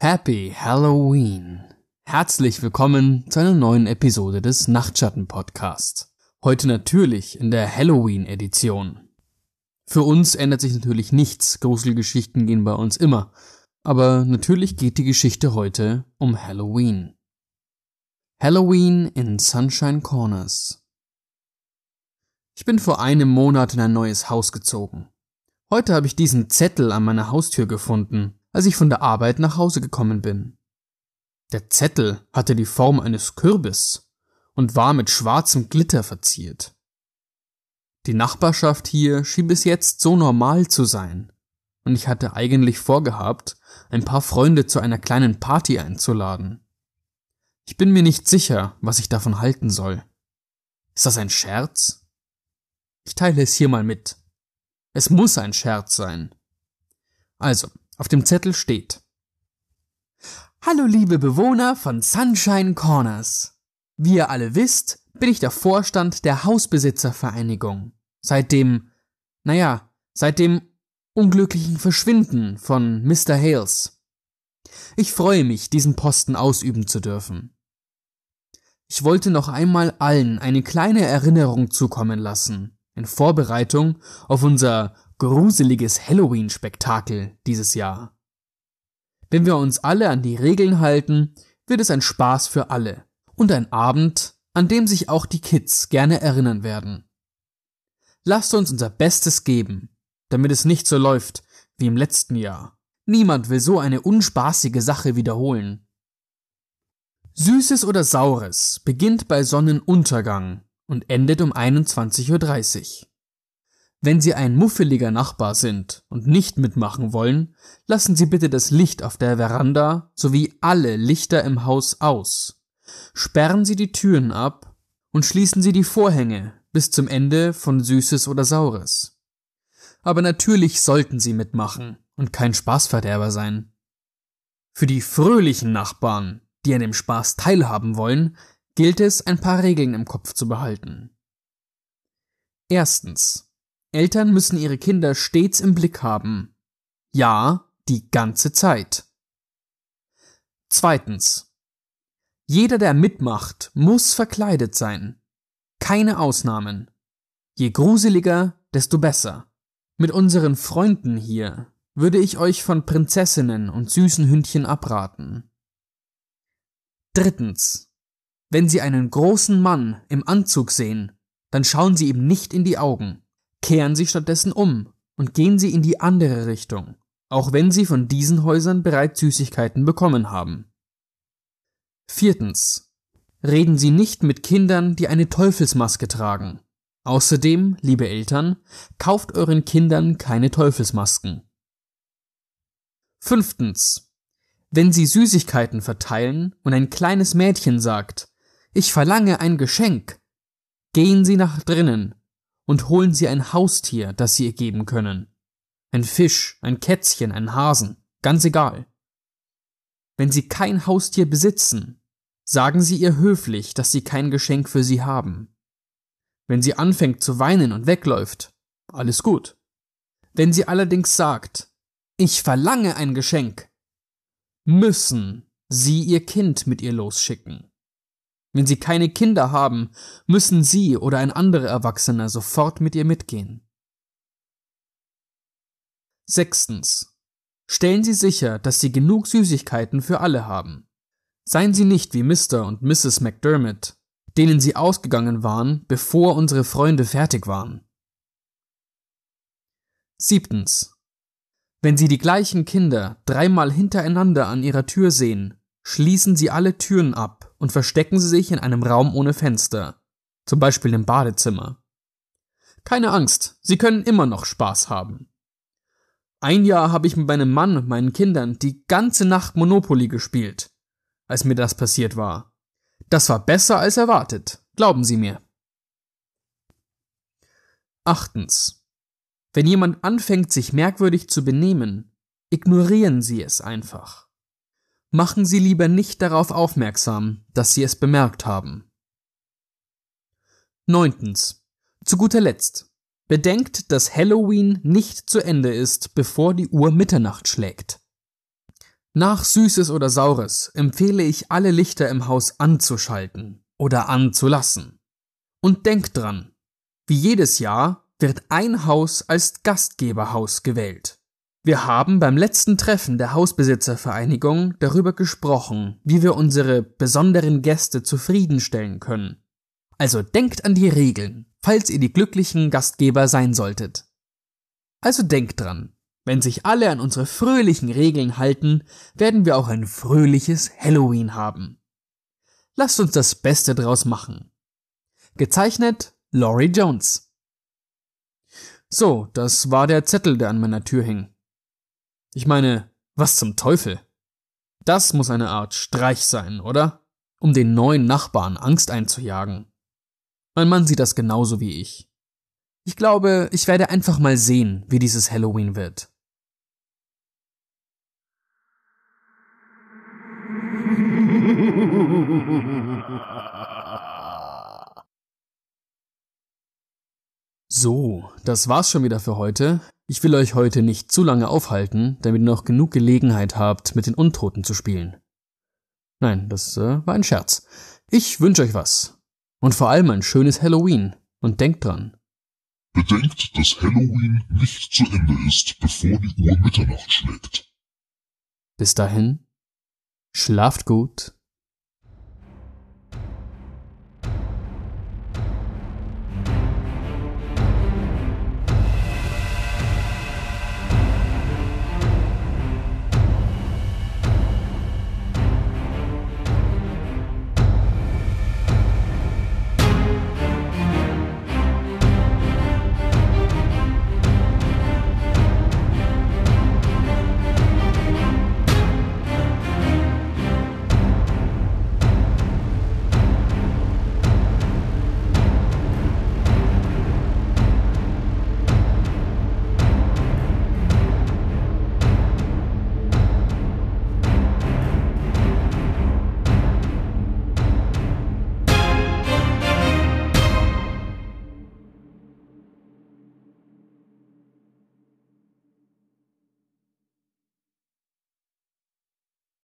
Happy Halloween! Herzlich willkommen zu einer neuen Episode des Nachtschatten Podcast. Heute natürlich in der Halloween Edition. Für uns ändert sich natürlich nichts, Gruselgeschichten gehen bei uns immer, aber natürlich geht die Geschichte heute um Halloween. Halloween in Sunshine Corners. Ich bin vor einem Monat in ein neues Haus gezogen. Heute habe ich diesen Zettel an meiner Haustür gefunden, als ich von der Arbeit nach Hause gekommen bin. Der Zettel hatte die Form eines Kürbis und war mit schwarzem Glitter verziert. Die Nachbarschaft hier schien bis jetzt so normal zu sein, und ich hatte eigentlich vorgehabt, ein paar Freunde zu einer kleinen Party einzuladen. Ich bin mir nicht sicher, was ich davon halten soll. Ist das ein Scherz? Ich teile es hier mal mit. Es muss ein Scherz sein. Also, auf dem Zettel steht Hallo liebe Bewohner von Sunshine Corners. Wie ihr alle wisst, bin ich der Vorstand der Hausbesitzervereinigung. Seit dem, naja, seit dem unglücklichen Verschwinden von Mr. Hales. Ich freue mich, diesen Posten ausüben zu dürfen. Ich wollte noch einmal allen eine kleine Erinnerung zukommen lassen, in Vorbereitung auf unser gruseliges Halloween-Spektakel dieses Jahr. Wenn wir uns alle an die Regeln halten, wird es ein Spaß für alle und ein Abend, an dem sich auch die Kids gerne erinnern werden. Lasst uns unser Bestes geben, damit es nicht so läuft wie im letzten Jahr. Niemand will so eine unspaßige Sache wiederholen. Süßes oder Saures beginnt bei Sonnenuntergang und endet um 21.30 Uhr. Wenn Sie ein muffeliger Nachbar sind und nicht mitmachen wollen, lassen Sie bitte das Licht auf der Veranda sowie alle Lichter im Haus aus. Sperren Sie die Türen ab und schließen Sie die Vorhänge bis zum Ende von Süßes oder Saures aber natürlich sollten sie mitmachen und kein Spaßverderber sein. Für die fröhlichen Nachbarn, die an dem Spaß teilhaben wollen, gilt es, ein paar Regeln im Kopf zu behalten. Erstens. Eltern müssen ihre Kinder stets im Blick haben. Ja, die ganze Zeit. Zweitens. Jeder, der mitmacht, muss verkleidet sein. Keine Ausnahmen. Je gruseliger, desto besser. Mit unseren Freunden hier würde ich euch von Prinzessinnen und süßen Hündchen abraten. Drittens. Wenn Sie einen großen Mann im Anzug sehen, dann schauen Sie ihm nicht in die Augen. Kehren Sie stattdessen um und gehen Sie in die andere Richtung, auch wenn Sie von diesen Häusern bereits Süßigkeiten bekommen haben. Viertens. Reden Sie nicht mit Kindern, die eine Teufelsmaske tragen. Außerdem, liebe Eltern, kauft euren Kindern keine Teufelsmasken. Fünftens. Wenn Sie Süßigkeiten verteilen und ein kleines Mädchen sagt, ich verlange ein Geschenk, gehen Sie nach drinnen und holen Sie ein Haustier, das Sie ihr geben können. Ein Fisch, ein Kätzchen, ein Hasen, ganz egal. Wenn Sie kein Haustier besitzen, sagen Sie ihr höflich, dass Sie kein Geschenk für sie haben. Wenn sie anfängt zu weinen und wegläuft, alles gut. Wenn sie allerdings sagt, ich verlange ein Geschenk, müssen sie ihr Kind mit ihr losschicken. Wenn sie keine Kinder haben, müssen sie oder ein anderer Erwachsener sofort mit ihr mitgehen. Sechstens. Stellen Sie sicher, dass Sie genug Süßigkeiten für alle haben. Seien Sie nicht wie Mr. und Mrs. McDermott, denen sie ausgegangen waren, bevor unsere Freunde fertig waren. Siebtens. Wenn Sie die gleichen Kinder dreimal hintereinander an ihrer Tür sehen, schließen Sie alle Türen ab und verstecken Sie sich in einem Raum ohne Fenster, zum Beispiel im Badezimmer. Keine Angst, Sie können immer noch Spaß haben. Ein Jahr habe ich mit meinem Mann und meinen Kindern die ganze Nacht Monopoly gespielt, als mir das passiert war. Das war besser als erwartet, glauben Sie mir. Achtens. Wenn jemand anfängt, sich merkwürdig zu benehmen, ignorieren Sie es einfach. Machen Sie lieber nicht darauf aufmerksam, dass Sie es bemerkt haben. Neuntens. Zu guter Letzt. Bedenkt, dass Halloween nicht zu Ende ist, bevor die Uhr Mitternacht schlägt. Nach Süßes oder Saures empfehle ich alle Lichter im Haus anzuschalten oder anzulassen. Und denkt dran, wie jedes Jahr wird ein Haus als Gastgeberhaus gewählt. Wir haben beim letzten Treffen der Hausbesitzervereinigung darüber gesprochen, wie wir unsere besonderen Gäste zufriedenstellen können. Also denkt an die Regeln, falls ihr die glücklichen Gastgeber sein solltet. Also denkt dran, wenn sich alle an unsere fröhlichen Regeln halten, werden wir auch ein fröhliches Halloween haben. Lasst uns das Beste draus machen. Gezeichnet Laurie Jones. So, das war der Zettel, der an meiner Tür hing. Ich meine, was zum Teufel? Das muss eine Art Streich sein, oder? Um den neuen Nachbarn Angst einzujagen. Mein Mann sieht das genauso wie ich. Ich glaube, ich werde einfach mal sehen, wie dieses Halloween wird. So, das war's schon wieder für heute. Ich will euch heute nicht zu lange aufhalten, damit ihr noch genug Gelegenheit habt, mit den Untoten zu spielen. Nein, das äh, war ein Scherz. Ich wünsche euch was. Und vor allem ein schönes Halloween. Und denkt dran. Bedenkt, dass Halloween nicht zu Ende ist, bevor die Uhr Mitternacht schlägt. Bis dahin, schlaft gut